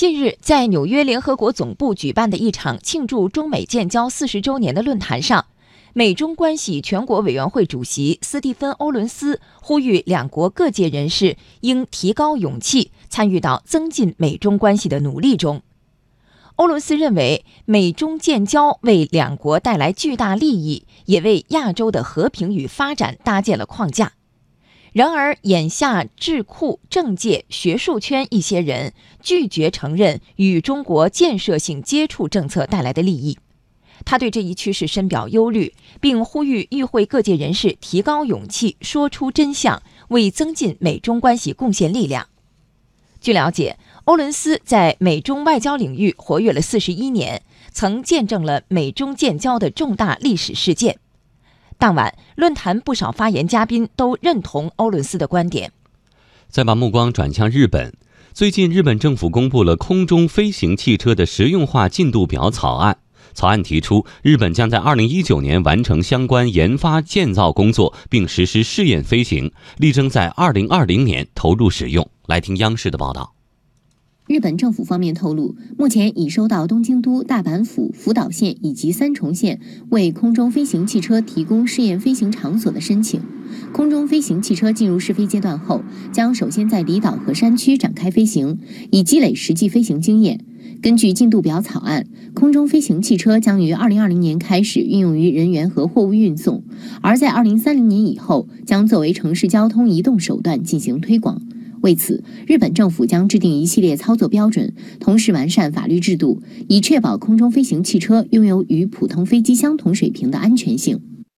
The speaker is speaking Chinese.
近日，在纽约联合国总部举办的一场庆祝中美建交四十周年的论坛上，美中关系全国委员会主席斯蒂芬·欧伦斯呼吁两国各界人士应提高勇气，参与到增进美中关系的努力中。欧伦斯认为，美中建交为两国带来巨大利益，也为亚洲的和平与发展搭建了框架。然而，眼下智库、政界、学术圈一些人拒绝承认与中国建设性接触政策带来的利益。他对这一趋势深表忧虑，并呼吁与会各界人士提高勇气，说出真相，为增进美中关系贡献力量。据了解，欧伦斯在美中外交领域活跃了四十一年，曾见证了美中建交的重大历史事件。当晚，论坛不少发言嘉宾都认同欧伦斯的观点。再把目光转向日本，最近日本政府公布了空中飞行汽车的实用化进度表草案。草案提出，日本将在二零一九年完成相关研发建造工作，并实施试验飞行，力争在二零二零年投入使用。来听央视的报道。日本政府方面透露，目前已收到东京都、大阪府、福岛县以及三重县为空中飞行汽车提供试验飞行场所的申请。空中飞行汽车进入试飞阶段后，将首先在离岛和山区展开飞行，以积累实际飞行经验。根据进度表草案，空中飞行汽车将于2020年开始运用于人员和货物运送，而在2030年以后，将作为城市交通移动手段进行推广。为此，日本政府将制定一系列操作标准，同时完善法律制度，以确保空中飞行汽车拥有与普通飞机相同水平的安全性。